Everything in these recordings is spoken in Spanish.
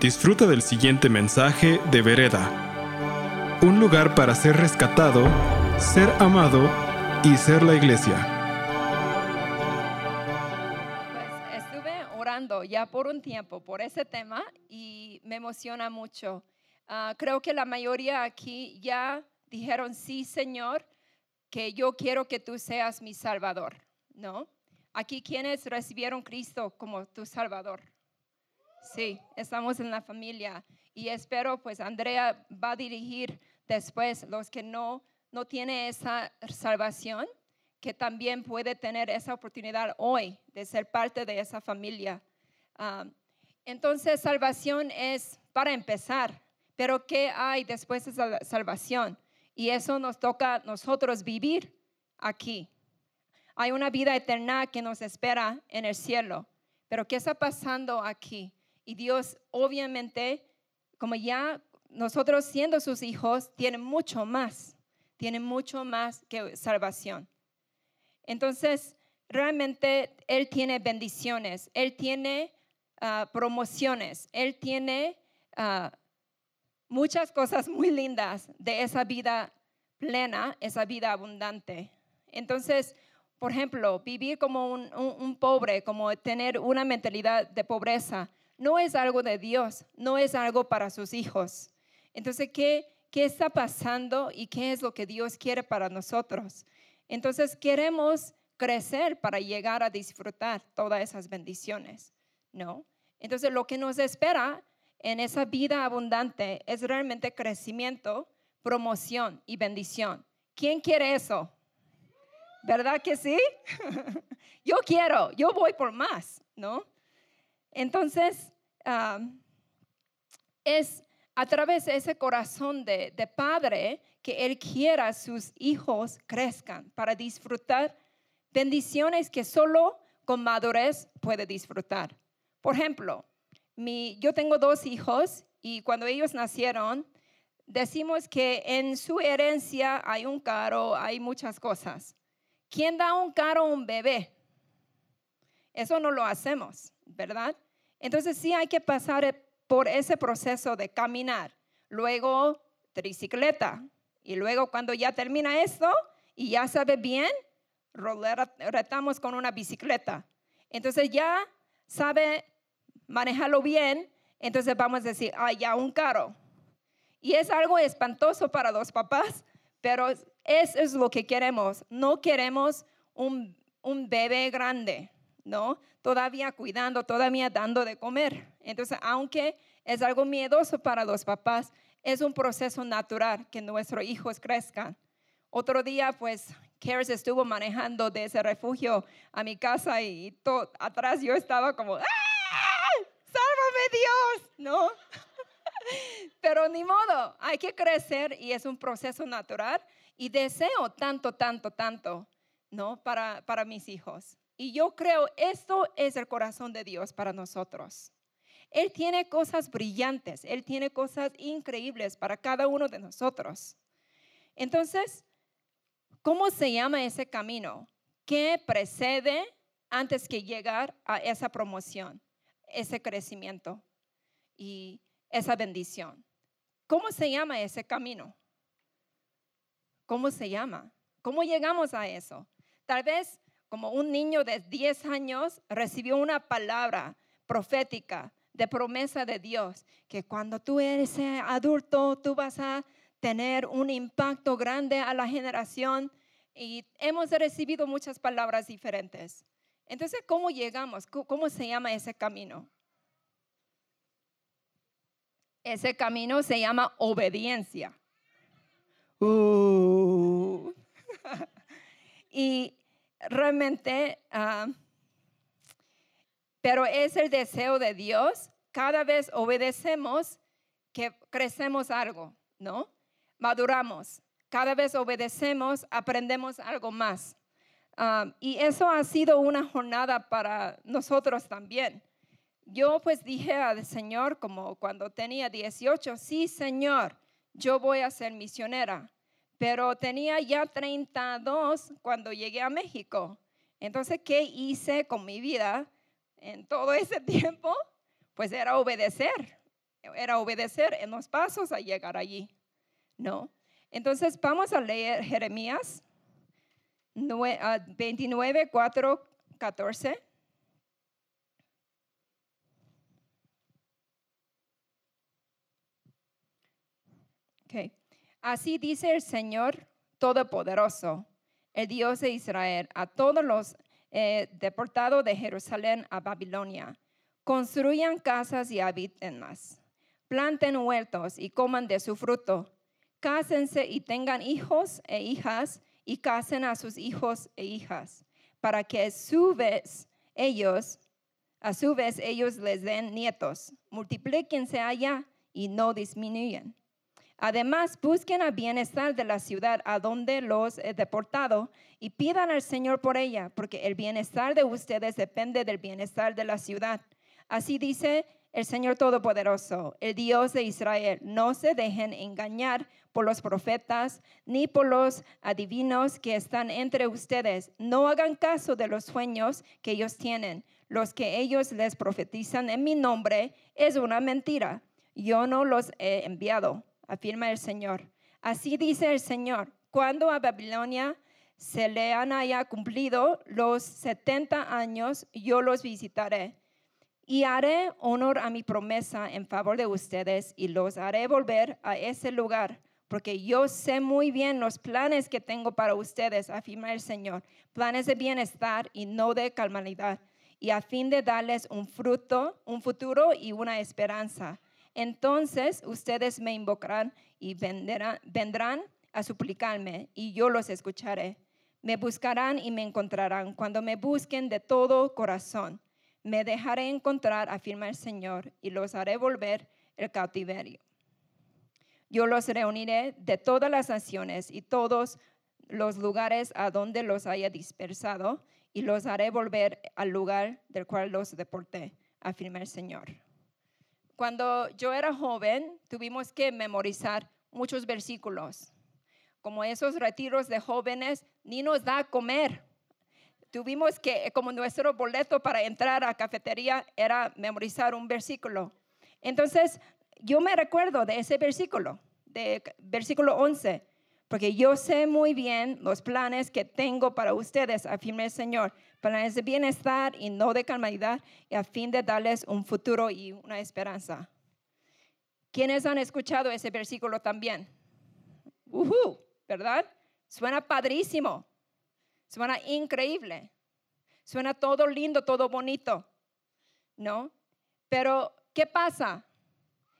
Disfruta del siguiente mensaje de Vereda. Un lugar para ser rescatado, ser amado y ser la iglesia. Pues estuve orando ya por un tiempo por ese tema y me emociona mucho. Ah, creo que la mayoría aquí ya dijeron, sí, Señor, que yo quiero que tú seas mi Salvador, ¿no? Aquí quienes recibieron Cristo como tu Salvador. Sí, estamos en la familia y espero pues Andrea va a dirigir después los que no no tiene esa salvación, que también puede tener esa oportunidad hoy de ser parte de esa familia. Ah, entonces, salvación es para empezar, pero ¿qué hay después de la salvación? Y eso nos toca a nosotros vivir aquí. Hay una vida eterna que nos espera en el cielo, pero ¿qué está pasando aquí? Y Dios obviamente, como ya nosotros siendo sus hijos, tiene mucho más, tiene mucho más que salvación. Entonces, realmente Él tiene bendiciones, Él tiene ah, promociones, Él tiene ah, muchas cosas muy lindas de esa vida plena, esa vida abundante. Entonces, por ejemplo, vivir como un, pobre, como tener una mentalidad de pobreza, no es algo de Dios, no es algo para sus hijos. Entonces, ¿qué, ¿qué está pasando y qué es lo que Dios quiere para nosotros? Entonces, queremos crecer para llegar a disfrutar todas esas bendiciones, ¿no? Entonces, lo que nos espera en esa vida abundante es realmente crecimiento, promoción y bendición. ¿Quién quiere eso? ¿Verdad que sí? yo quiero, yo voy por más, ¿no? Entonces, es a través de ese corazón de, padre que Él quiera sus hijos crezcan para disfrutar bendiciones que solo con madurez puede disfrutar. Por ejemplo, yo tengo dos hijos y cuando ellos nacieron, decimos que en su herencia hay un carro, hay muchas cosas. ¿Quién da un carro a un bebé? Eso no lo hacemos, ¿verdad? Entonces sí hay que pasar por ese proceso de caminar, luego tricicleta y luego cuando ya termina esto y ya sabe bien, retamos con una bicicleta. Entonces ya sabe manejarlo bien, entonces vamos a decir, ah, ya un carro. Y es algo espantoso para los papás, pero eso es lo que queremos. No queremos un, un bebé grande, ¿no? Todavía cuidando, todavía dando de comer. Entonces, aunque es algo miedoso para los papás, es un proceso natural que nuestros hijos crezcan. Otro día, pues, Karis estuvo manejando de ese refugio a mi casa y todo, atrás yo estaba como, ¡ah! sálvame Dios, ¿no? Pero ni modo, hay que crecer y es un proceso natural y deseo tanto, tanto, tanto, ¿no? Para, para mis hijos. Y yo creo, esto es el corazón de Dios para nosotros. Él tiene cosas brillantes, Él tiene cosas increíbles para cada uno de nosotros. Entonces, ¿cómo se llama ese camino? ¿Qué precede antes que llegar a esa promoción? ese crecimiento y esa bendición. ¿Cómo se llama ese camino? ¿Cómo se llama? ¿Cómo llegamos a eso? Tal vez como un niño de 10 años recibió una palabra profética de promesa de Dios, que cuando tú eres adulto, tú vas a tener un impacto grande a la generación y hemos recibido muchas palabras diferentes. Entonces, ¿cómo llegamos? ¿Cómo se llama ese camino? Ese camino se llama obediencia. Uh. y realmente, ah, pero es el deseo de Dios. Cada vez obedecemos que crecemos algo, ¿no? Maduramos. Cada vez obedecemos, aprendemos algo más y eso ha sido una jornada para nosotros también. Yo pues dije al Señor como cuando tenía 18, sí Señor, yo voy a ser misionera, pero tenía ya 32 cuando llegué a México. Entonces, ¿qué hice con mi vida en todo ese tiempo? Pues era obedecer, era obedecer en los pasos a llegar allí. ¿No? Entonces vamos a leer Jeremías 29, 4, 14. Okay. Así dice el Señor Todopoderoso, el Dios de Israel, a todos los eh, deportados de Jerusalén a Babilonia. Construyan casas y habítenlas. Planten huertos y coman de su fruto. Cásense y tengan hijos e hijas y casen a sus hijos e hijas, para que a su vez ellos, a su vez ellos les den nietos. Multiplíquense allá y no disminuyan. Además, busquen el bienestar de la ciudad a donde los he deportado y pidan al Señor por ella, porque el bienestar de ustedes depende del bienestar de la ciudad. Así dice el Señor Todopoderoso, el Dios de Israel. No se dejen engañar por los profetas ni por los adivinos que están entre ustedes. No hagan caso de los sueños que ellos tienen. Los que ellos les profetizan en mi nombre es una mentira. Yo no los he enviado afirma el Señor. Así dice el Señor, cuando a Babilonia se le haya cumplido los 70 años, yo los visitaré y haré honor a mi promesa en favor de ustedes y los haré volver a ese lugar, porque yo sé muy bien los planes que tengo para ustedes, afirma el Señor, planes de bienestar y no de calmalidad, y a fin de darles un fruto, un futuro y una esperanza. Entonces ustedes me invocarán y vendrán, a suplicarme y yo los escucharé. Me buscarán y me encontrarán cuando me busquen de todo corazón. Me dejaré encontrar, afirma el Señor, y los haré volver el cautiverio. Yo los reuniré de todas las naciones y todos los lugares a donde los haya dispersado, y los haré volver al lugar del cual los deporté, afirma el Señor. Cuando yo era joven, tuvimos que memorizar muchos versículos. Como esos retiros de jóvenes, ni nos da comer. Tuvimos que, como nuestro boleto para entrar a cafetería era memorizar un versículo. Entonces, yo me recuerdo de ese versículo, de versículo 11 porque yo sé muy bien los planes que tengo para ustedes, afirma el Señor, planes de bienestar y no de calmadidad, y a fin de darles un futuro y una esperanza. ¿Quiénes han escuchado ese versículo también? Uh ¿Verdad? Suena padrísimo, suena increíble, suena todo lindo, todo bonito, ¿no? Pero, ¿qué pasa?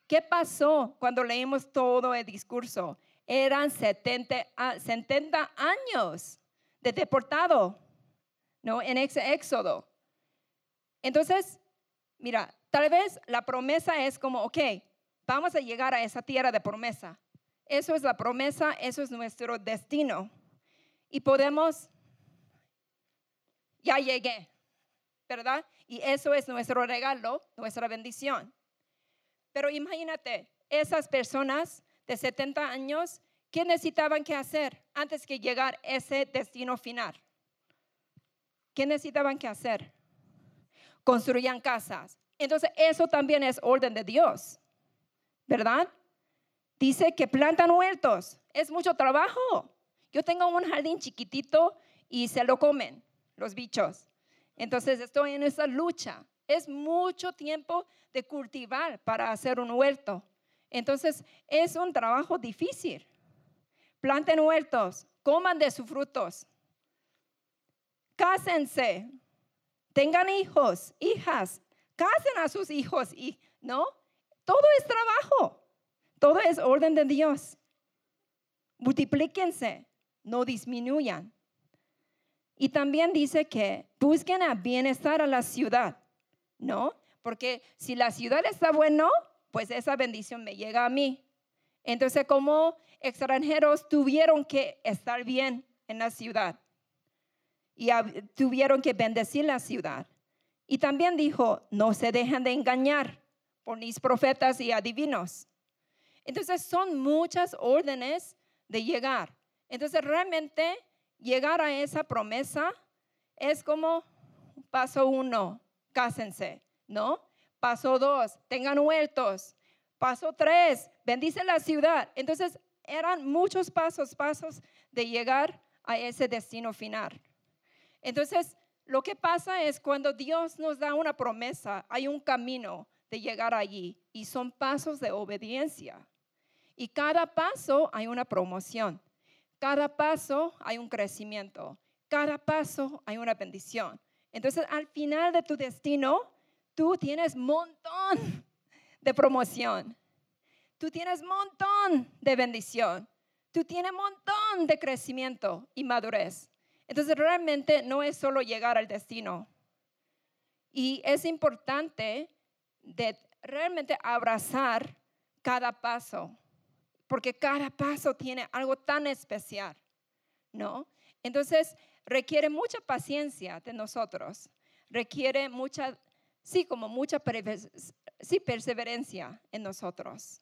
¿Qué pasó cuando leímos todo el discurso? eran 70, 70 años de deportado, ¿no? En ese éxodo. Entonces, mira, tal vez la promesa es como, ok, vamos a llegar a esa tierra de promesa. Eso es la promesa, eso es nuestro destino. Y podemos, ya llegué, ¿verdad? Y eso es nuestro regalo, nuestra bendición. Pero imagínate, esas personas de 70 años, ¿qué necesitaban que hacer antes que llegar a ese destino final? ¿Qué necesitaban que hacer? Construían casas. Entonces, eso también es orden de Dios, ¿verdad? Dice que plantan huertos. Es mucho trabajo. Yo tengo un jardín chiquitito y se lo comen los bichos. Entonces, estoy en esa lucha. Es mucho tiempo de cultivar para hacer un huerto. Entonces, es un trabajo difícil. Planten huertos, coman de sus frutos. Cásense, tengan hijos, hijas, casen a sus hijos y no, todo es trabajo. Todo es orden de Dios. Multiplíquense, no disminuyan. Y también dice que busquen a bienestar a la ciudad, ¿no? Porque si la ciudad está bueno, pues esa bendición me llega a mí. Entonces, como extranjeros tuvieron que estar bien en la ciudad y tuvieron que bendecir la ciudad. Y también dijo, no se dejen de engañar por mis profetas y adivinos. Entonces, son muchas órdenes de llegar. Entonces, realmente llegar a esa promesa es como paso uno, cásense, ¿no? Paso dos, tengan huertos, Paso tres, bendice la ciudad. Entonces eran muchos pasos, pasos de llegar a ese destino final. Entonces, lo que pasa es cuando Dios nos da una promesa, hay un camino de llegar allí y son pasos de obediencia. Y cada paso hay una promoción, cada paso hay un crecimiento, cada paso hay una bendición. Entonces, al final de tu destino, tú tienes montón de promoción. Tú tienes montón de bendición. Tú tienes montón de crecimiento y madurez. Entonces realmente no es solo llegar al destino. Y es importante realmente abrazar cada paso, porque cada paso tiene algo tan especial, ¿no? Entonces requiere mucha paciencia de nosotros, requiere mucha, sí, como mucha sí, perseverancia en nosotros.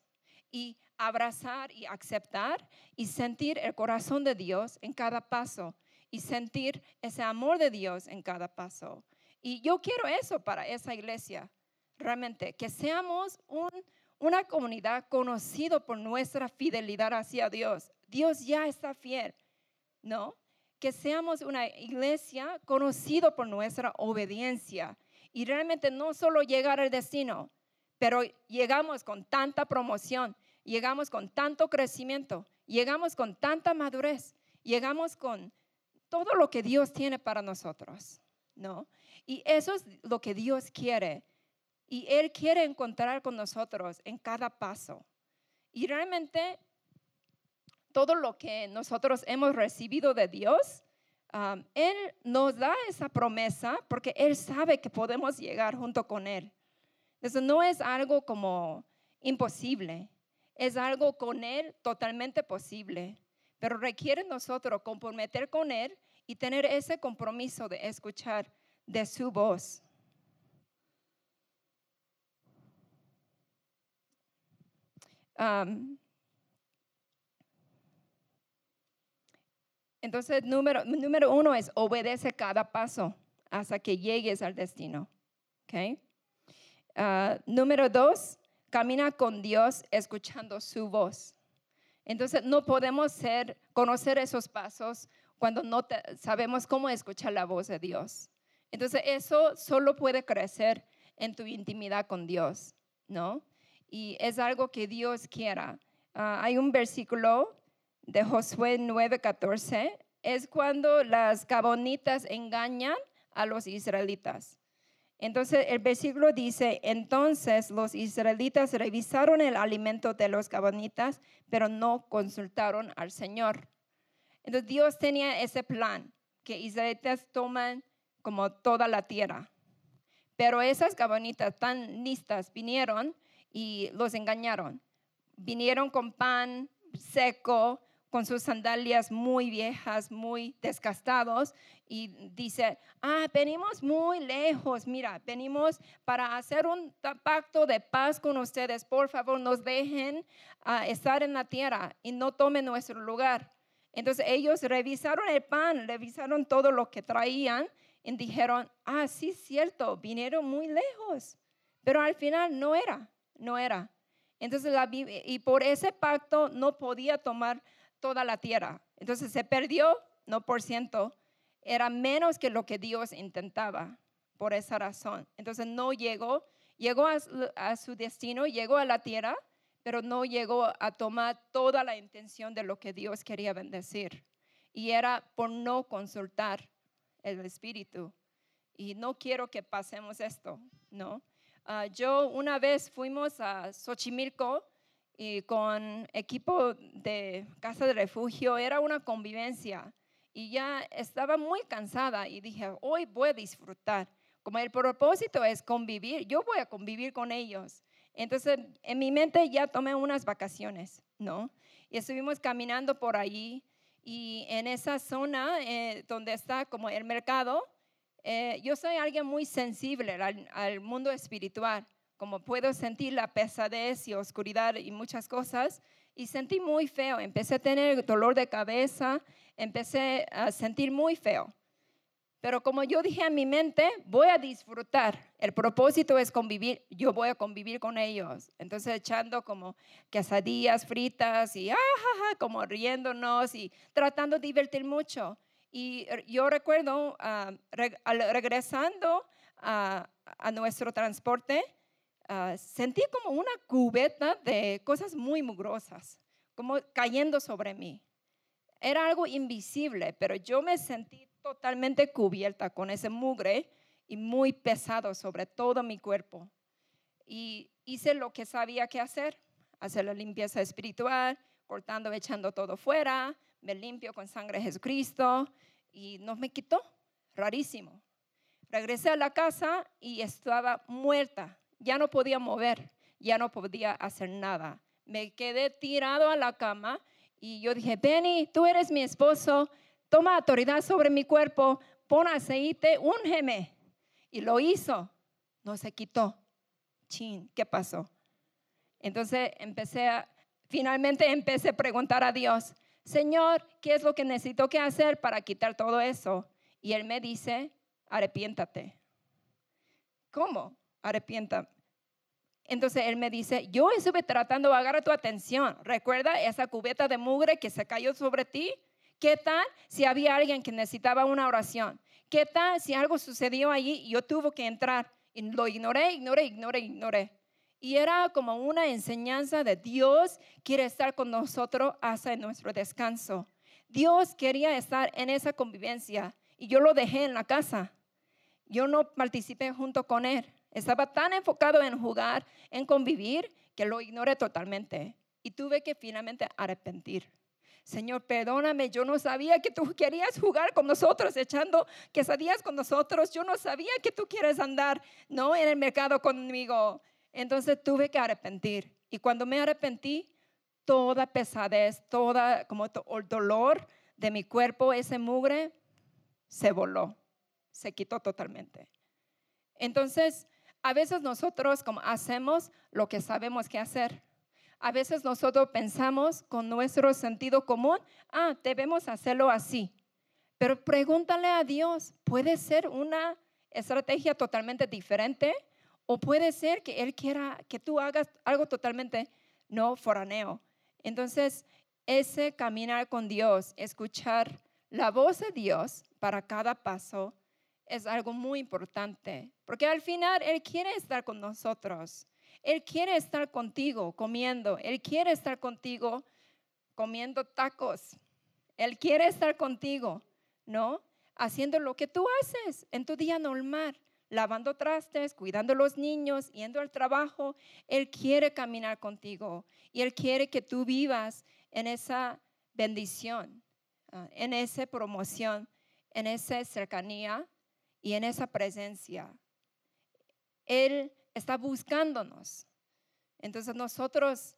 Y abrazar y aceptar y sentir el corazón de Dios en cada paso y sentir ese amor de Dios en cada paso. Y yo quiero eso para esa iglesia, realmente, que seamos una comunidad conocido por nuestra fidelidad hacia Dios. Dios ya está fiel, ¿no? Que seamos una iglesia conocido por nuestra obediencia y realmente no solo llegar al destino, pero llegamos con tanta promoción, llegamos con tanto crecimiento, llegamos con tanta madurez, llegamos con todo lo que Dios tiene para nosotros, ¿no? Y eso es lo que Dios quiere. Y Él quiere encontrar con nosotros en cada paso. Y realmente todo lo que nosotros hemos recibido de Dios, um, Él nos da esa promesa porque Él sabe que podemos llegar junto con Él. Eso no es algo como imposible es algo con Él totalmente posible, pero requiere nosotros comprometer con Él y tener ese compromiso de escuchar de su voz. entonces, número, número uno es obedece cada paso hasta que llegues al destino. Okay? Ah, número dos, camina con Dios escuchando su voz. Entonces no podemos conocer esos pasos cuando no sabemos cómo escuchar la voz de Dios. Entonces eso solo puede crecer en tu intimidad con Dios, ¿no? Y es algo que Dios quiera. Ah, hay un versículo de Josué 9:14, es cuando las cabonitas engañan a los israelitas. Entonces el versículo dice, entonces los israelitas revisaron el alimento de los cabanitas, pero no consultaron al Señor. Entonces Dios tenía ese plan, que israelitas toman como toda la tierra. Pero esas cabanitas tan listas vinieron y los engañaron. Vinieron con pan seco, con sus sandalias muy viejas, muy desgastados, y dice, ah, venimos muy lejos, mira, venimos para hacer un pacto de paz con ustedes, por favor, nos dejen ah, estar en la tierra y no tomen nuestro lugar. Entonces ellos revisaron el pan, revisaron todo lo que traían y dijeron, ah, sí, cierto, vinieron muy lejos, pero al final no era, no era. Entonces, la, y por ese pacto no podía tomar toda la tierra. Entonces se perdió, no por ciento, era menos que lo que Dios intentaba por esa razón. Entonces no llegó, llegó a, su destino, llegó a la tierra, pero no llegó a tomar toda la intención de lo que Dios quería bendecir. Y era por no consultar el Espíritu. Y no quiero que pasemos esto, ¿no? Ah, yo una vez fuimos a Xochimilco y con equipo de casa de refugio, era una convivencia y ya estaba muy cansada y dije, hoy voy a disfrutar. Como el propósito es convivir, yo voy a convivir con ellos. Entonces, en mi mente ya tomé unas vacaciones, ¿no? Y estuvimos caminando por allí y en esa zona eh, donde está como el mercado, eh, yo soy alguien muy sensible al mundo espiritual como puedo sentir la pesadez y oscuridad y muchas cosas, y sentí muy feo. Empecé a tener dolor de cabeza, empecé a sentir muy feo. Pero como yo dije en mi mente, voy a disfrutar. El propósito es convivir. Yo voy a convivir con ellos. Entonces echando como quesadillas fritas y ah, como riéndonos y tratando de divertir mucho. Y yo recuerdo ah, regresando a, nuestro transporte, ah, sentí como una cubeta de cosas muy mugrosas, como cayendo sobre mí. Era algo invisible, pero yo me sentí totalmente cubierta con ese mugre y muy pesado sobre todo mi cuerpo. Y hice lo que sabía que hacer, hacer la limpieza espiritual, cortando, echando todo fuera, me limpio con sangre de Jesucristo y no me quitó, rarísimo. Regresé a la casa y estaba muerta, ya no podía mover, ya no podía hacer nada. Me quedé tirado a la cama y yo dije, Benny, tú eres mi esposo, toma autoridad sobre mi cuerpo, pon aceite, úngeme. Y lo hizo, no se quitó. Chin, ¿qué pasó? Entonces empecé a, finalmente empecé a preguntar a Dios, Señor, ¿qué es lo que necesito que hacer para quitar todo eso? Y Él me dice, arrepiéntate. ¿Cómo? Arrepienta. Entonces Él me dice, yo estuve tratando de agarrar tu atención. ¿Recuerda esa cubeta de mugre que se cayó sobre ti? ¿Qué tal si había alguien que necesitaba una oración? ¿Qué tal si algo sucedió allí y yo tuve que entrar? Y lo ignoré, ignoré, ignoré, ignoré. Y era como una enseñanza de Dios quiere estar con nosotros hasta nuestro descanso. Dios quería estar en esa convivencia y yo lo dejé en la casa. Yo no participé junto con él. Estaba tan enfocado en jugar, en convivir, que lo ignoré totalmente. Y tuve que finalmente arrepentir. Señor, perdóname, yo no sabía que tú querías jugar con nosotros, echando quesadillas con nosotros. Yo no sabía que tú quieres andar, no, en el mercado conmigo. Entonces tuve que arrepentir. Y cuando me arrepentí, toda pesadez, toda como el dolor de mi cuerpo, ese mugre, se voló, se quitó totalmente. Entonces, a veces nosotros como hacemos lo que sabemos que hacer. A veces nosotros pensamos con nuestro sentido común, ah, debemos hacerlo así. Pero pregúntale a Dios, ¿puede ser una estrategia totalmente diferente? ¿O puede ser que Él quiera que tú hagas algo totalmente no foraneo? Entonces, ese caminar con Dios, escuchar la voz de Dios para cada paso, es algo muy importante, porque al final Él quiere estar con nosotros. Él quiere estar contigo comiendo. Él quiere estar contigo comiendo tacos. Él quiere estar contigo, ¿no? Haciendo lo que tú haces en tu día normal, lavando trastes, cuidando a los niños, yendo al trabajo. Él quiere caminar contigo y Él quiere que tú vivas en esa bendición, ah, en esa promoción, en esa cercanía y en esa presencia. Él está buscándonos. Entonces nosotros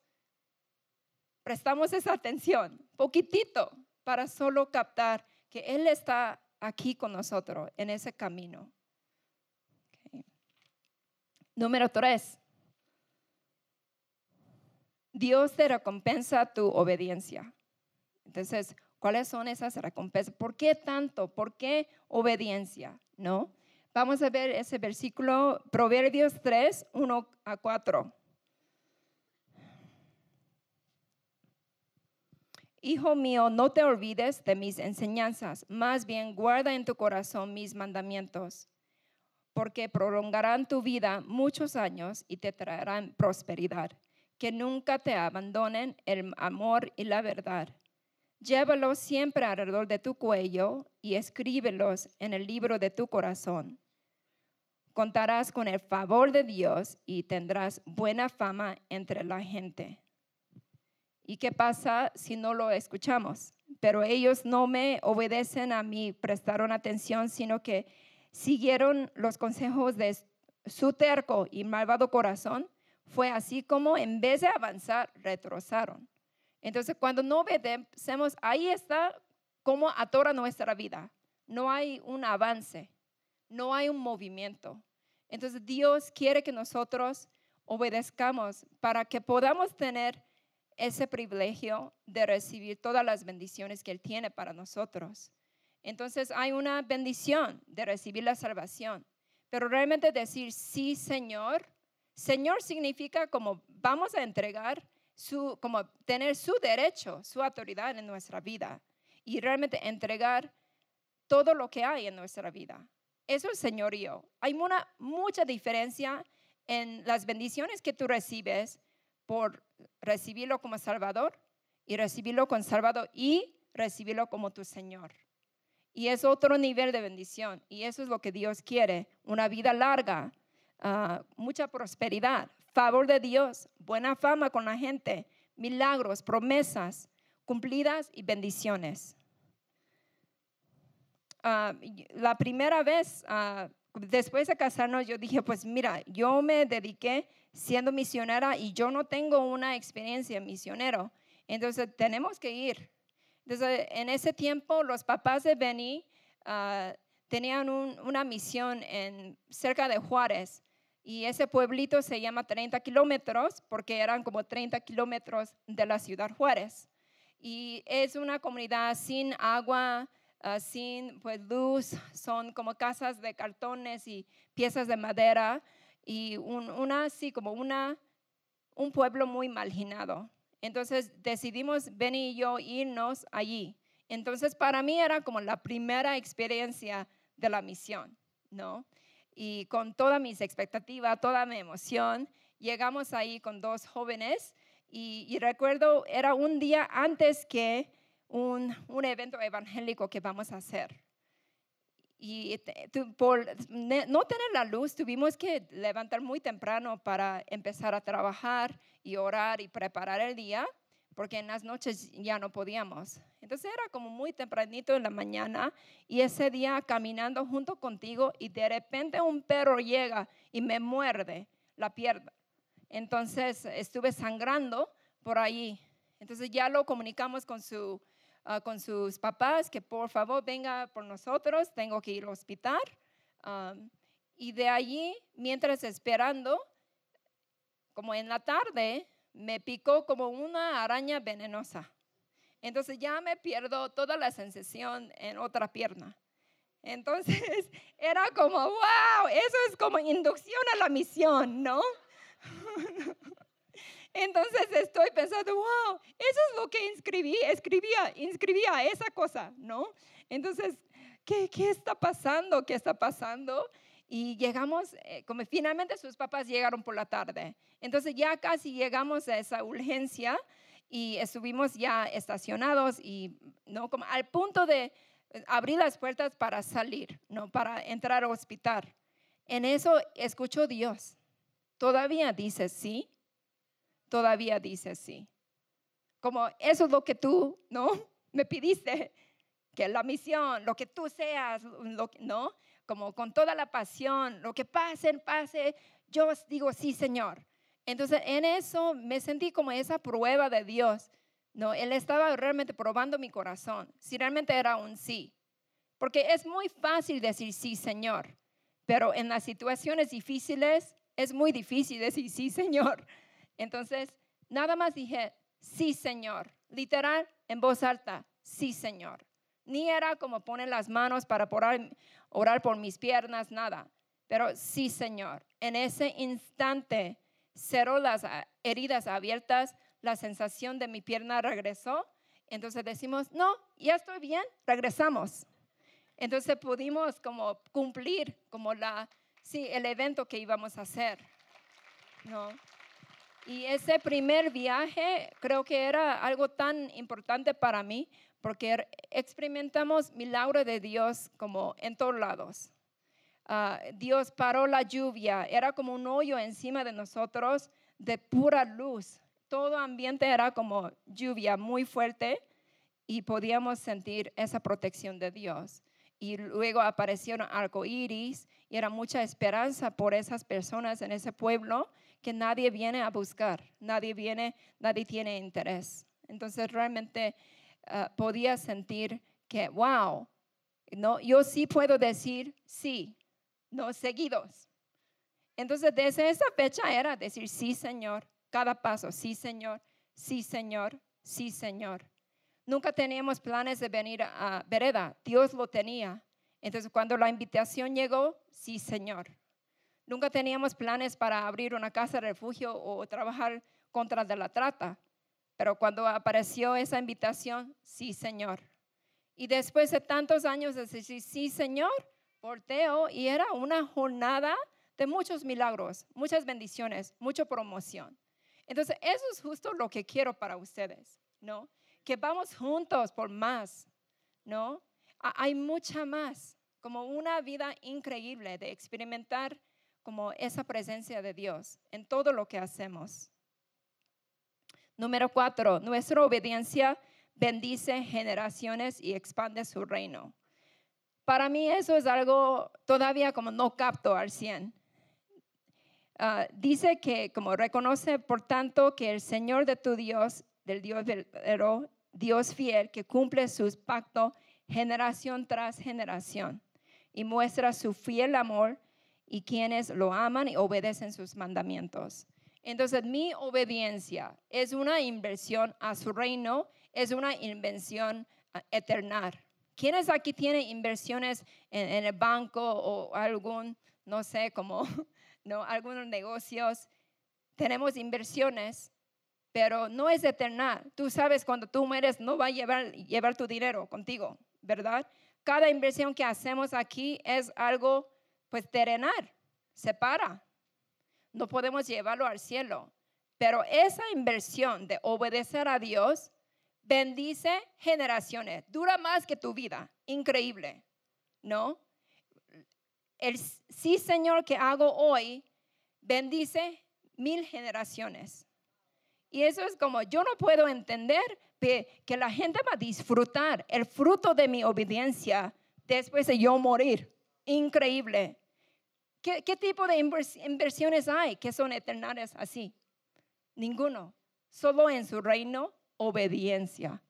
prestamos esa atención, poquitito, para solo captar que Él está aquí con nosotros en ese camino. Número tres. Dios te recompensa tu obediencia. Entonces, ¿cuáles son esas recompensas? ¿Por qué tanto? ¿Por qué obediencia? ¿No? Vamos a ver ese versículo, Proverbios 3, 1 a 4. Hijo mío, no te olvides de mis enseñanzas, más bien guarda en tu corazón mis mandamientos, porque prolongarán tu vida muchos años y te traerán prosperidad. Que nunca te abandonen el amor y la verdad. Llévalos siempre alrededor de tu cuello y escríbelos en el libro de tu corazón contarás con el favor de Dios y tendrás buena fama entre la gente. ¿Y qué pasa si no lo escuchamos? Pero ellos no me obedecen a mí, prestaron atención, sino que siguieron los consejos de su terco y malvado corazón. Fue así como en vez de avanzar, retrosaron. Entonces, cuando no obedecemos, ahí está como atora nuestra vida. No hay un avance no hay un movimiento. Entonces Dios quiere que nosotros obedezcamos para que podamos tener ese privilegio de recibir todas las bendiciones que Él tiene para nosotros. Entonces hay una bendición de recibir la salvación. Pero realmente decir sí, Señor, Señor significa como vamos a entregar su, como tener su derecho, su autoridad en nuestra vida y realmente entregar todo lo que hay en nuestra vida. Eso es señorío. Hay una, mucha diferencia en las bendiciones que tú recibes por recibirlo como Salvador y recibirlo con Salvador y recibirlo como tu Señor. Y es otro nivel de bendición. Y eso es lo que Dios quiere. Una vida larga, ah, mucha prosperidad, favor de Dios, buena fama con la gente, milagros, promesas cumplidas y bendiciones. Ah, la primera vez, ah, después de casarnos, yo dije, pues mira, yo me dediqué siendo misionera y yo no tengo una experiencia misionero. Entonces tenemos que ir. Entonces, en ese tiempo, los papás de Benny ah, tenían una misión en, cerca de Juárez. Y ese pueblito se llama 30 kilómetros porque eran como 30 kilómetros de la ciudad Juárez. Y es una comunidad sin agua, ah, sin pues, luz, son como casas de cartones y piezas de madera y una así como una, un pueblo muy marginado. Entonces decidimos Benny y yo irnos allí. Entonces para mí era como la primera experiencia de la misión, ¿no? Y con todas mis expectativas, toda mi emoción, llegamos ahí con dos jóvenes y, recuerdo, era un día antes que un, un evento evangélico que vamos a hacer y por no tener la luz tuvimos que levantar muy temprano para empezar a trabajar y orar y preparar el día, porque en las noches ya no podíamos. Entonces era como muy tempranito en la mañana y ese día caminando junto contigo y de repente un perro llega y me muerde la pierna. Entonces estuve sangrando por ahí. Entonces ya lo comunicamos con su Ah, con sus papás que por favor venga por nosotros, tengo que ir al hospital. y de allí, mientras esperando, como en la tarde, me picó como una araña venenosa. Entonces ya me pierdo toda la sensación en otra pierna. Entonces era como, wow, eso es como inducción a la misión, ¿no? Entonces estoy pensando, wow, eso es lo que inscribí, escribía, inscribía esa cosa, ¿no? Entonces, ¿qué, qué está pasando? ¿Qué está pasando? Y llegamos, eh, como finalmente sus papás llegaron por la tarde. Entonces ya casi llegamos a esa urgencia y estuvimos ya estacionados y, ¿no? Como al punto de abrir las puertas para salir, ¿no? Para entrar al hospital. En eso escucho Dios. Todavía dice, sí, todavía dice sí. Como eso es lo que tú, ¿no? Me pidiste, que la misión, lo que tú seas, ¿no? Como con toda la pasión, lo que pase, pase, yo digo sí, Señor. Entonces, en eso me sentí como esa prueba de Dios. No, Él estaba realmente probando mi corazón, si realmente era un sí. Porque es muy fácil decir sí, Señor, pero en las situaciones difíciles es muy difícil decir sí, Señor. Entonces, nada más dije, sí, Señor. Literal, en voz alta, sí, Señor. Ni era como poner las manos para orar, orar por mis piernas, nada. Pero sí, Señor. En ese instante cerró las heridas abiertas, la sensación de mi pierna regresó. Entonces decimos, no, ya estoy bien, regresamos. Entonces pudimos como cumplir como la, sí, el evento que íbamos a hacer. ¿no? Y ese primer viaje creo que era algo tan importante para mí porque er, experimentamos milagro de Dios como en todos lados. Ah, Dios paró la lluvia, era como un hoyo encima de nosotros de pura luz. Todo ambiente era como lluvia muy fuerte y podíamos sentir esa protección de Dios. Y luego aparecieron arcoíris y era mucha esperanza por esas personas en ese pueblo que nadie viene a buscar, nadie viene, nadie tiene interés. Entonces realmente ah, podía sentir que, wow, no, yo sí puedo decir sí, no seguidos. Entonces desde esa fecha era decir sí, Señor, cada paso, sí, Señor, sí, Señor, sí, Señor. Nunca teníamos planes de venir a Vereda, Dios lo tenía. Entonces cuando la invitación llegó, sí, Señor. Nunca teníamos planes para abrir una casa de refugio o trabajar contra la trata. Pero cuando apareció esa invitación, sí, Señor. Y después de tantos años de decir, sí, Señor, porteo y era una jornada de muchos milagros, muchas bendiciones, mucha promoción. Entonces, eso es justo lo que quiero para ustedes, ¿no? Que vamos juntos por más, ¿no? Hay mucha más, como una vida increíble de experimentar como esa presencia de Dios en todo lo que hacemos. Número cuatro, nuestra obediencia bendice generaciones y expande su reino. Para mí eso es algo todavía como no capto al 100. Ah, dice que como reconoce por tanto que el Señor de tu Dios, del Dios verdadero, Dios fiel, que cumple sus pactos generación tras generación y muestra su fiel amor y quienes lo aman y obedecen sus mandamientos. Entonces mi obediencia es una inversión a su reino, es una inversión ah, eterna. ¿Quiénes aquí tienen inversiones en, el banco o algún, no sé, como, no, algunos negocios? Tenemos inversiones, pero no es eterna. Tú sabes, cuando tú mueres, no va a llevar, llevar tu dinero contigo, ¿verdad? Cada inversión que hacemos aquí es algo, pues, terrenal, se para no podemos llevarlo al cielo. Pero esa inversión de obedecer a Dios bendice generaciones, dura más que tu vida, increíble, ¿no? El sí, Señor, que hago hoy, bendice mil generaciones. Y eso es como, yo no puedo entender que la gente va a disfrutar el fruto de mi obediencia después de yo morir. Increíble. ¿Qué, tipo de inversiones hay que son eternales así? Ninguno. Solo en su reino, obediencia.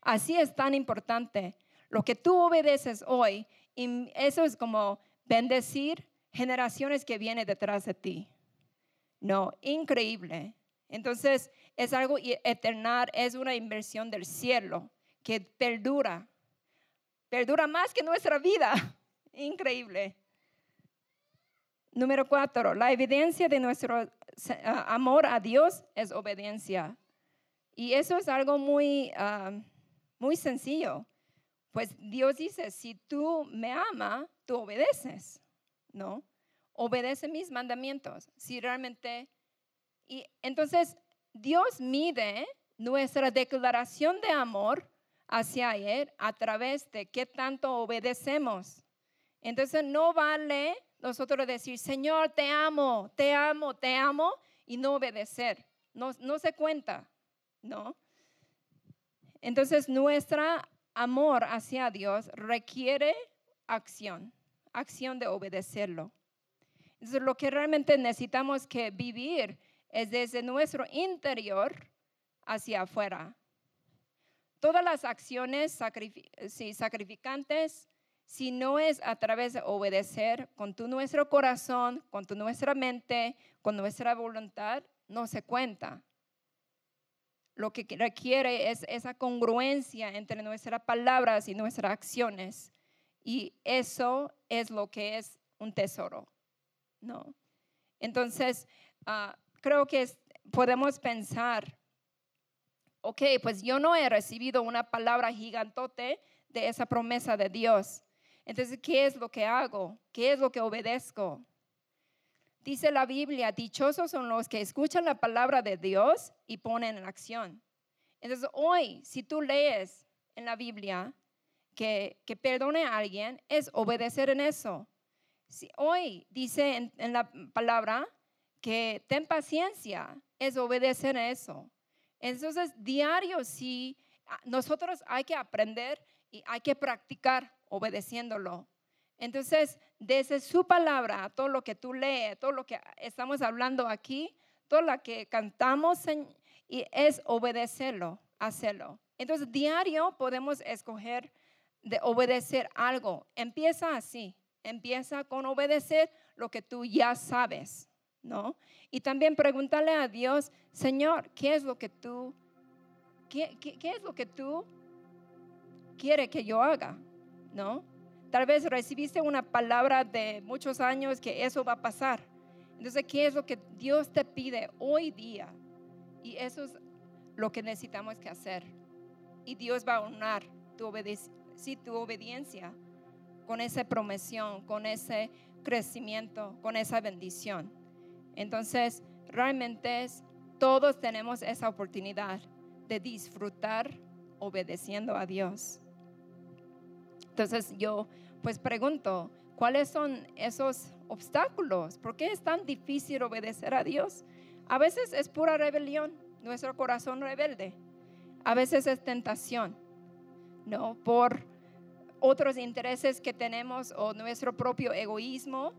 Así es tan importante. Lo que tú obedeces hoy, eso es como bendecir generaciones que vienen detrás de ti. No, increíble. Entonces, es algo eternal, es una inversión del cielo que perdura. Perdura más que nuestra vida. Increíble. Número cuatro, la evidencia de nuestro amor a Dios es obediencia. Y eso es algo muy, ah, muy sencillo. Pues Dios dice, si tú me amas, tú obedeces, ¿no? Obedece mis mandamientos. Si realmente... Y entonces Dios mide nuestra declaración de amor hacia Él a través de qué tanto obedecemos. Entonces no vale nosotros decir, Señor, te amo, te amo, te amo, y no obedecer. No, no se cuenta, ¿no? Entonces, nuestro amor hacia Dios requiere acción, acción de obedecerlo. Entonces, lo que realmente necesitamos que vivir es desde nuestro interior hacia afuera. Todas las acciones sacrificantes si no es a través de obedecer con tu nuestro corazón, con tu nuestra mente, con nuestra voluntad, no se cuenta. Lo que requiere es esa congruencia entre nuestras palabras y nuestras acciones. Y eso es lo que es un tesoro, ¿no? Entonces, ah, creo que podemos pensar, ok, pues yo no he recibido una palabra gigantote de esa promesa de Dios. Entonces, ¿qué es lo que hago? ¿Qué es lo que obedezco? Dice la Biblia, dichosos son los que escuchan la palabra de Dios y ponen en acción. Entonces, hoy, si tú lees en la Biblia que, que perdone a alguien, es obedecer en eso. Hoy dice en, en la palabra que ten paciencia, es obedecer en eso. Entonces, diario, sí, nosotros hay que aprender y hay que practicar obedeciéndolo. Entonces, desde su palabra, todo lo que tú lees, todo lo que estamos hablando aquí, todo lo que cantamos y es obedecerlo, hacerlo. Entonces, diario podemos escoger de obedecer algo. Empieza así, empieza con obedecer lo que tú ya sabes, ¿no? Y también pregúntale a Dios, Señor, ¿qué es lo que tú, qué, qué, qué es lo que tú quiere que yo haga, ¿no? Tal vez recibiste una palabra de muchos años que eso va a pasar. Entonces, ¿qué es lo que Dios te pide hoy día? Y eso es lo que necesitamos que hacer. Y Dios va a honrar tu, tu obediencia con esa promesión, con ese crecimiento, con esa bendición. Entonces, realmente todos tenemos esa oportunidad de disfrutar obedeciendo a Dios. Entonces yo pues pregunto, ¿cuáles son esos obstáculos? ¿Por qué es tan difícil obedecer a Dios? A veces es pura rebelión, nuestro corazón rebelde. A veces es tentación, ¿no? Por otros intereses que tenemos o nuestro propio egoísmo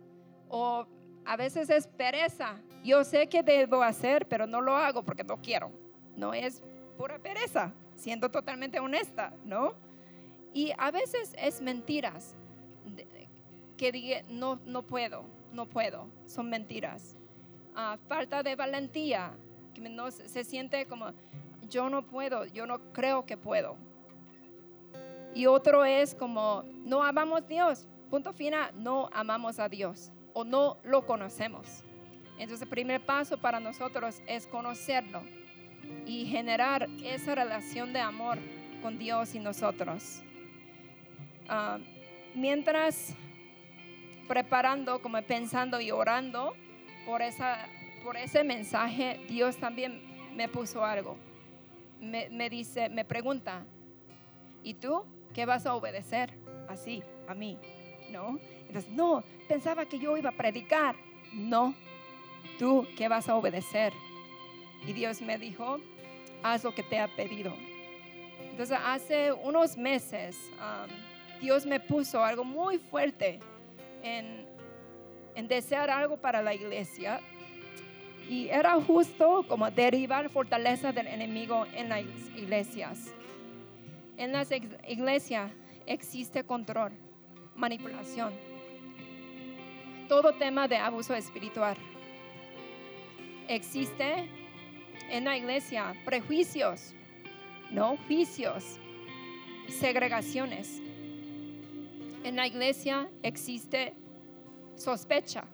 o a veces es pereza. Yo sé que debo hacer, pero no lo hago porque no quiero. No es pura pereza, siendo totalmente honesta, ¿no? Y a veces es mentiras que diga, no, no puedo, no puedo, son mentiras. Ah, falta de valentía, que no, se siente como, yo no puedo, yo no creo que puedo. Y otro es como, no amamos a Dios, punto final, no amamos a Dios o no lo conocemos. Entonces el primer paso para nosotros es conocerlo y generar esa relación de amor con Dios y nosotros. Ah, mientras preparando, como pensando y orando por, esa, por ese mensaje, Dios también me puso algo. Me, me dice, me pregunta, ¿y tú qué vas a obedecer así a mí? ¿No? Entonces, no, pensaba que yo iba a predicar. No, tú qué vas a obedecer. Y Dios me dijo, haz lo que te ha pedido. Entonces, hace unos meses, Dios me puso algo muy fuerte en, desear algo para la iglesia. Y era justo como derribar fortaleza del enemigo en las iglesias. En las iglesias existe control, manipulación, todo tema de abuso espiritual. Existe en la iglesia prejuicios, no juicios, segregaciones, en la iglesia existe sospecha.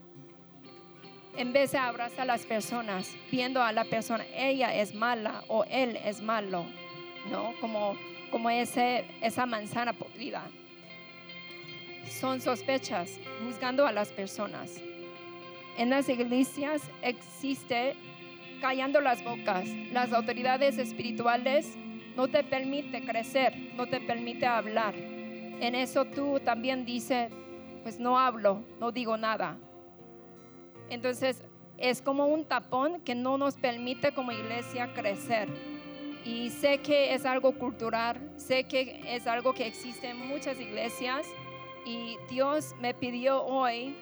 En vez de abrazar a las personas, viendo a la persona, ella es mala o él es malo, ¿no? Como, como ese, esa manzana podrida. Son sospechas, juzgando a las personas. En las iglesias existe callando las bocas. Las autoridades espirituales no te permiten crecer, no te permite hablar en eso tú también dices, pues no hablo, no digo nada. Entonces es como un tapón que no nos permite como iglesia crecer. Y sé que es algo cultural, sé que es algo que existe en muchas iglesias y Dios me pidió hoy,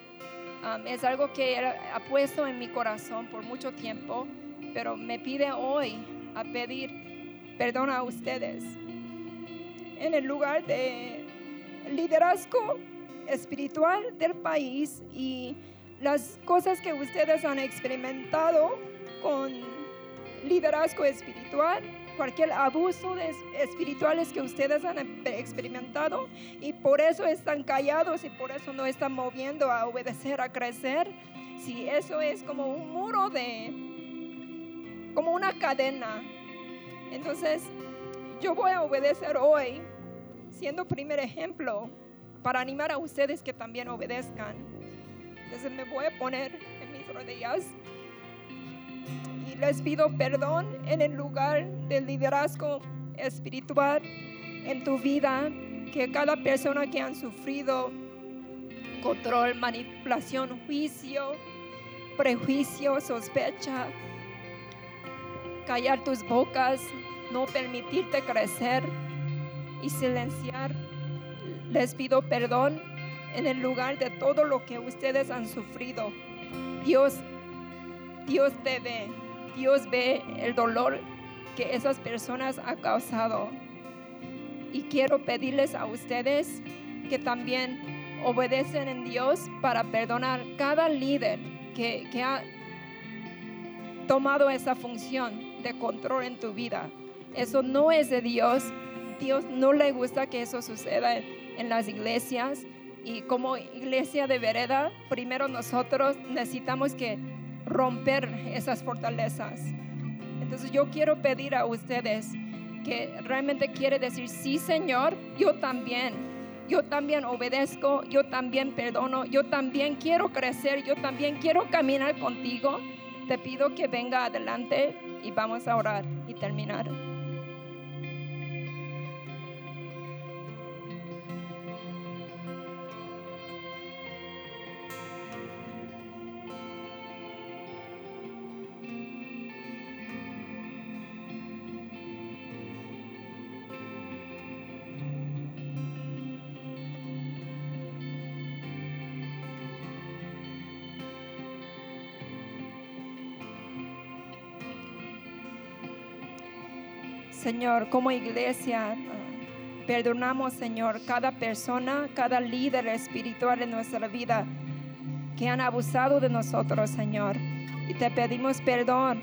um, es algo que ha puesto en mi corazón por mucho tiempo, pero me pide hoy a pedir perdón a ustedes en el lugar de liderazgo espiritual del país y las cosas que ustedes han experimentado con liderazgo espiritual, cualquier abuso de espirituales que ustedes han experimentado y por eso están callados y por eso no están moviendo a obedecer, a crecer. Si eso es como un muro de, como una cadena. Entonces, yo voy a obedecer hoy siendo primer ejemplo para animar a ustedes que también obedezcan. Entonces me voy a poner en mis rodillas y les pido perdón en el lugar del liderazgo espiritual en tu vida, que cada persona que han sufrido control, manipulación, juicio, prejuicio, sospecha, callar tus bocas, no permitirte crecer y silenciar. Les pido perdón en el lugar de todo lo que ustedes han sufrido. Dios, Dios te ve, Dios ve el dolor que esas personas han causado. Y quiero pedirles a ustedes que también obedecen en Dios para perdonar cada líder que, que ha tomado esa función de control en tu vida. Eso no es de Dios Dios no le gusta que eso suceda en, las iglesias. Y como iglesia de vereda, primero nosotros necesitamos que romper esas fortalezas. Entonces yo quiero pedir a ustedes que realmente quiere decir, sí Señor, yo también, yo también obedezco, yo también perdono, yo también quiero crecer, yo también quiero caminar contigo. Te pido que venga adelante y vamos a orar y terminar. Señor, como iglesia, ah, perdonamos, Señor, cada persona, cada líder espiritual en nuestra vida que han abusado de nosotros, Señor. Y te pedimos perdón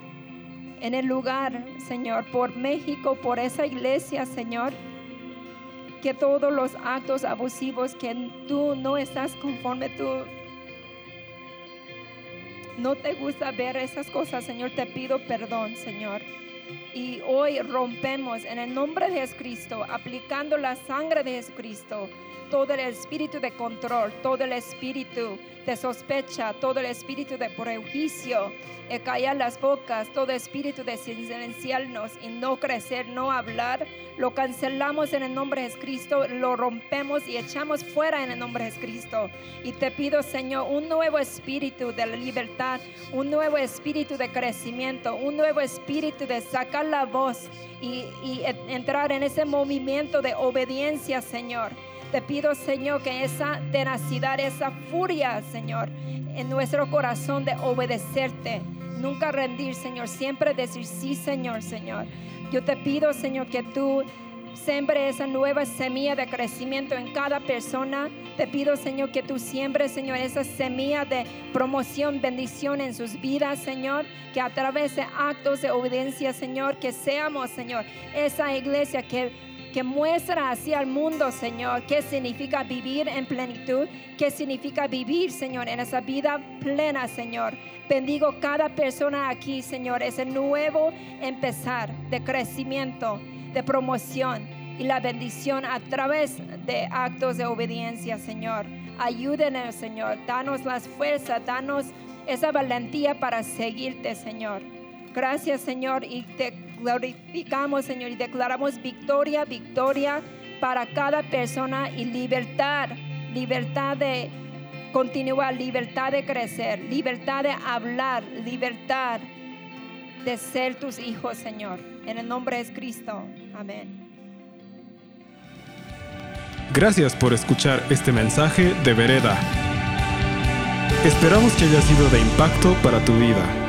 en el lugar, Señor, por México, por esa iglesia, Señor. Que todos los actos abusivos que tú no estás conforme, tú no te gusta ver esas cosas, Señor, te pido perdón, Señor. Y hoy rompemos en el nombre de Jesucristo, aplicando la sangre de Jesucristo, todo el espíritu de control, todo el espíritu de sospecha, todo el espíritu de prejuicio, de callar las bocas, todo espíritu de silenciarnos y no crecer, no hablar, lo cancelamos en el nombre de Jesucristo, lo rompemos y echamos fuera en el nombre de Jesucristo. Y te pido, Señor, un nuevo espíritu de libertad, un nuevo espíritu de crecimiento, un nuevo espíritu de sacar la voz y, y entrar en ese movimiento de obediencia, Señor. Te pido, Señor, que esa tenacidad, esa furia, Señor, en nuestro corazón de obedecerte, nunca rendir, Señor, siempre decir sí, Señor, Señor. Yo te pido, Señor, que tú siembre esa nueva semilla de crecimiento en cada persona. Te pido, Señor, que tú siembres, Señor, esa semilla de promoción, bendición en sus vidas, Señor. Que a través de actos de obediencia, Señor, que seamos, Señor, esa iglesia que que muestra hacia el mundo, Señor, qué significa vivir en plenitud, qué significa vivir, Señor, en esa vida plena, Señor. Bendigo cada persona aquí, Señor, ese nuevo empezar de crecimiento, de promoción y la bendición a través de actos de obediencia, Señor. Ayúdenos, Señor, danos las fuerzas, danos esa valentía para seguirte, Señor. Gracias, Señor, y te glorificamos, Señor, y declaramos victoria, victoria para cada persona y libertad, libertad de continuar, libertad de crecer, libertad de hablar, libertad de ser tus hijos, Señor. En el nombre de Cristo. Amén. Gracias por escuchar este mensaje de Vereda. Esperamos que haya sido de impacto para tu vida.